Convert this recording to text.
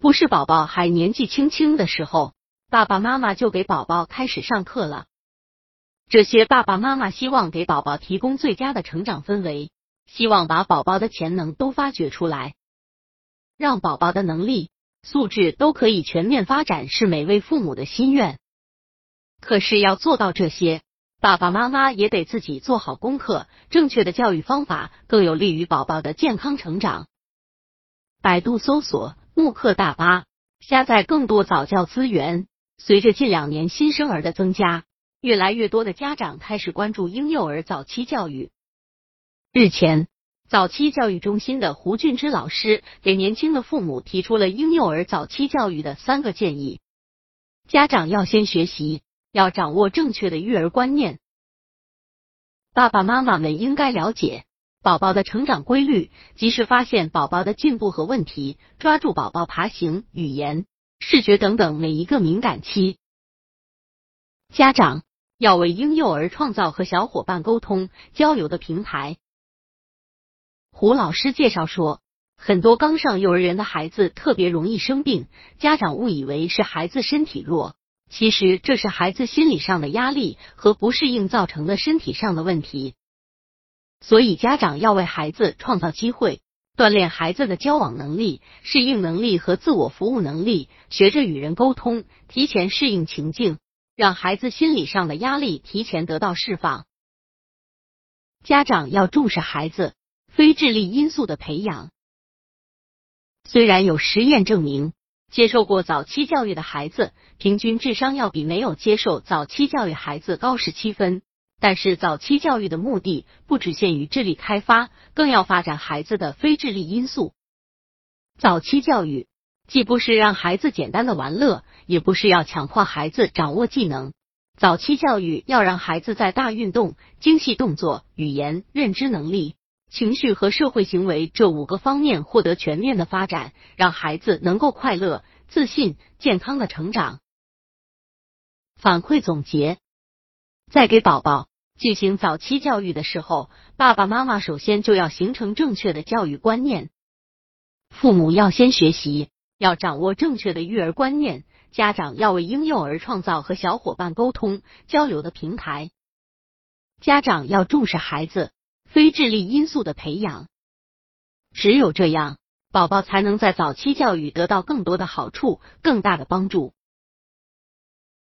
不是宝宝还年纪轻轻的时候，爸爸妈妈就给宝宝开始上课了。这些爸爸妈妈希望给宝宝提供最佳的成长氛围，希望把宝宝的潜能都发掘出来，让宝宝的能力、素质都可以全面发展，是每位父母的心愿。可是要做到这些，爸爸妈妈也得自己做好功课，正确的教育方法更有利于宝宝的健康成长。百度搜索“慕课大巴”，下载更多早教资源。随着近两年新生儿的增加。越来越多的家长开始关注婴幼儿早期教育。日前，早期教育中心的胡俊之老师给年轻的父母提出了婴幼儿早期教育的三个建议：家长要先学习，要掌握正确的育儿观念。爸爸妈妈们应该了解宝宝的成长规律，及时发现宝宝的进步和问题，抓住宝宝爬行、语言、视觉等等每一个敏感期。家长。要为婴幼儿创造和小伙伴沟通交流的平台。胡老师介绍说，很多刚上幼儿园的孩子特别容易生病，家长误以为是孩子身体弱，其实这是孩子心理上的压力和不适应造成的身体上的问题。所以家长要为孩子创造机会，锻炼孩子的交往能力、适应能力和自我服务能力，学着与人沟通，提前适应情境。让孩子心理上的压力提前得到释放。家长要重视孩子非智力因素的培养。虽然有实验证明，接受过早期教育的孩子平均智商要比没有接受早期教育孩子高十七分，但是早期教育的目的不只限于智力开发，更要发展孩子的非智力因素。早期教育。既不是让孩子简单的玩乐，也不是要强迫孩子掌握技能。早期教育要让孩子在大运动、精细动作、语言、认知能力、情绪和社会行为这五个方面获得全面的发展，让孩子能够快乐、自信、健康的成长。反馈总结：在给宝宝进行早期教育的时候，爸爸妈妈首先就要形成正确的教育观念，父母要先学习。要掌握正确的育儿观念，家长要为婴幼儿创造和小伙伴沟通交流的平台。家长要重视孩子非智力因素的培养，只有这样，宝宝才能在早期教育得到更多的好处、更大的帮助。